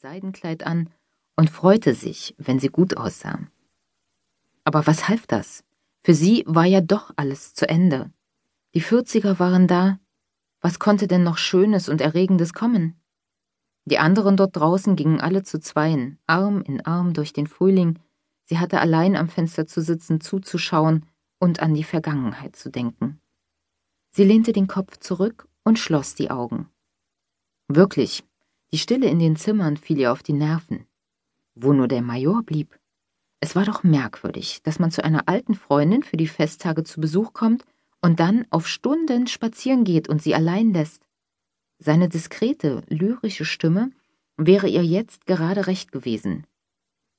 Seidenkleid an und freute sich, wenn sie gut aussah. Aber was half das? Für sie war ja doch alles zu Ende. Die Vierziger waren da. Was konnte denn noch Schönes und Erregendes kommen? Die anderen dort draußen gingen alle zu Zweien, Arm in Arm durch den Frühling. Sie hatte allein am Fenster zu sitzen, zuzuschauen und an die Vergangenheit zu denken. Sie lehnte den Kopf zurück und schloss die Augen. Wirklich, die Stille in den Zimmern fiel ihr auf die Nerven. Wo nur der Major blieb. Es war doch merkwürdig, dass man zu einer alten Freundin für die Festtage zu Besuch kommt und dann auf Stunden spazieren geht und sie allein lässt. Seine diskrete, lyrische Stimme wäre ihr jetzt gerade recht gewesen.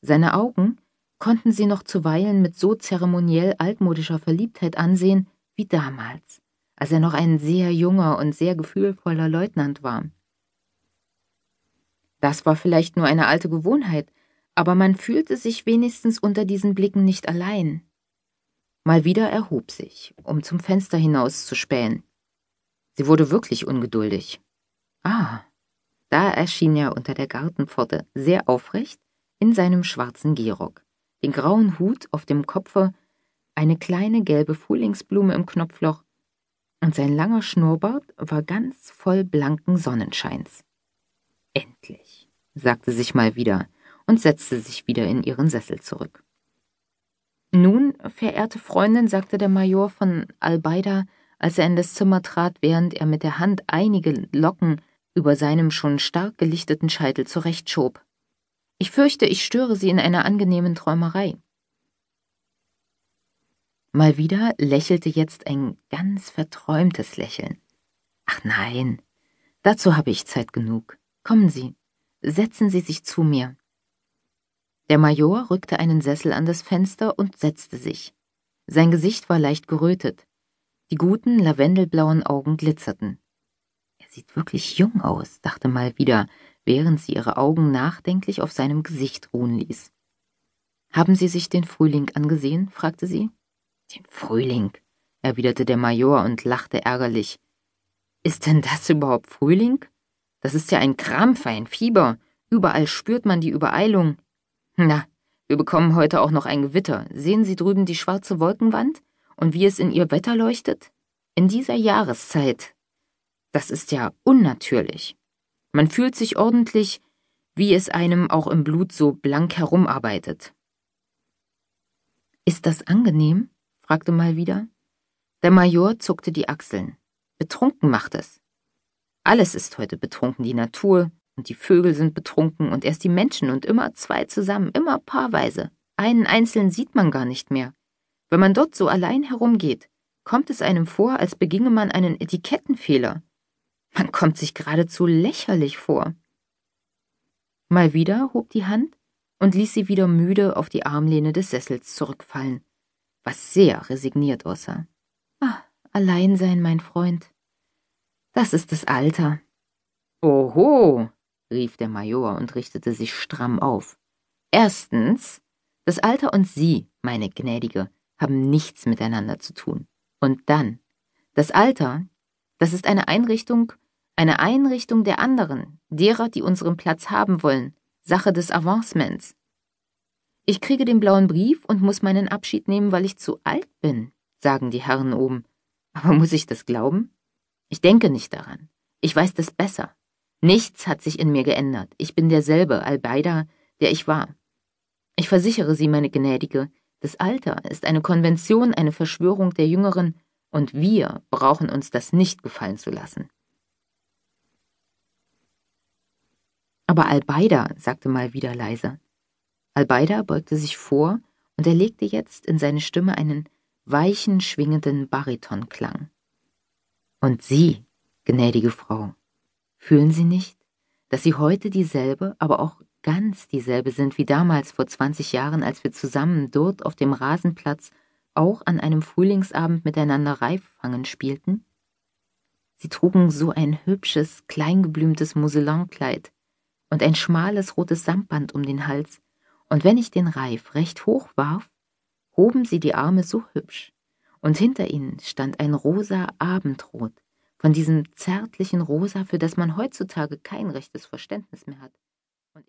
Seine Augen konnten sie noch zuweilen mit so zeremoniell altmodischer Verliebtheit ansehen wie damals, als er noch ein sehr junger und sehr gefühlvoller Leutnant war. Das war vielleicht nur eine alte Gewohnheit, aber man fühlte sich wenigstens unter diesen Blicken nicht allein. Mal wieder erhob sich, um zum Fenster hinaus zu spähen. Sie wurde wirklich ungeduldig. Ah, da erschien er unter der Gartenpforte, sehr aufrecht, in seinem schwarzen Gehrock, den grauen Hut auf dem Kopfe, eine kleine gelbe Frühlingsblume im Knopfloch, und sein langer Schnurrbart war ganz voll blanken Sonnenscheins. Endlich, sagte sich mal wieder und setzte sich wieder in ihren Sessel zurück. Nun, verehrte Freundin, sagte der Major von Albeida, als er in das Zimmer trat, während er mit der Hand einige Locken über seinem schon stark gelichteten Scheitel zurechtschob. Ich fürchte, ich störe Sie in einer angenehmen Träumerei. Mal wieder lächelte jetzt ein ganz verträumtes Lächeln. Ach nein, dazu habe ich Zeit genug. Kommen Sie, setzen Sie sich zu mir. Der Major rückte einen Sessel an das Fenster und setzte sich. Sein Gesicht war leicht gerötet. Die guten, lavendelblauen Augen glitzerten sieht wirklich jung aus, dachte mal wieder, während sie ihre Augen nachdenklich auf seinem Gesicht ruhen ließ. Haben Sie sich den Frühling angesehen? fragte sie. Den Frühling, erwiderte der Major und lachte ärgerlich. Ist denn das überhaupt Frühling? Das ist ja ein Krampf, ein Fieber. Überall spürt man die Übereilung. Na, wir bekommen heute auch noch ein Gewitter. Sehen Sie drüben die schwarze Wolkenwand und wie es in ihr Wetter leuchtet? In dieser Jahreszeit das ist ja unnatürlich. Man fühlt sich ordentlich, wie es einem auch im Blut so blank herumarbeitet. Ist das angenehm? fragte mal wieder. Der Major zuckte die Achseln. Betrunken macht es. Alles ist heute betrunken, die Natur und die Vögel sind betrunken und erst die Menschen und immer zwei zusammen, immer paarweise. Einen einzelnen sieht man gar nicht mehr. Wenn man dort so allein herumgeht, kommt es einem vor, als beginge man einen Etikettenfehler. Man kommt sich geradezu lächerlich vor. Mal wieder hob die Hand und ließ sie wieder müde auf die Armlehne des Sessels zurückfallen, was sehr resigniert aussah. Ah, allein sein, mein Freund. Das ist das Alter. Oho, rief der Major und richtete sich stramm auf. Erstens, das Alter und Sie, meine Gnädige, haben nichts miteinander zu tun. Und dann, das Alter, das ist eine Einrichtung eine Einrichtung der anderen, derer, die unseren Platz haben wollen, Sache des Avancements. Ich kriege den blauen Brief und muss meinen Abschied nehmen, weil ich zu alt bin, sagen die Herren oben. Aber muss ich das glauben? Ich denke nicht daran. Ich weiß das besser. Nichts hat sich in mir geändert. Ich bin derselbe Albeida, der ich war. Ich versichere Sie, meine Gnädige, das Alter ist eine Konvention, eine Verschwörung der Jüngeren, und wir brauchen uns das nicht gefallen zu lassen. Aber Albeida, sagte mal wieder leise. Albeida beugte sich vor und er legte jetzt in seine Stimme einen weichen, schwingenden Baritonklang. Und Sie, gnädige Frau, fühlen Sie nicht, dass Sie heute dieselbe, aber auch ganz dieselbe sind wie damals vor zwanzig Jahren, als wir zusammen dort auf dem Rasenplatz auch an einem Frühlingsabend miteinander Reiffangen spielten? Sie trugen so ein hübsches, kleingeblümtes Muselinkleid, und ein schmales rotes Samtband um den Hals, und wenn ich den Reif recht hoch warf, hoben sie die Arme so hübsch, und hinter ihnen stand ein rosa Abendrot, von diesem zärtlichen Rosa, für das man heutzutage kein rechtes Verständnis mehr hat.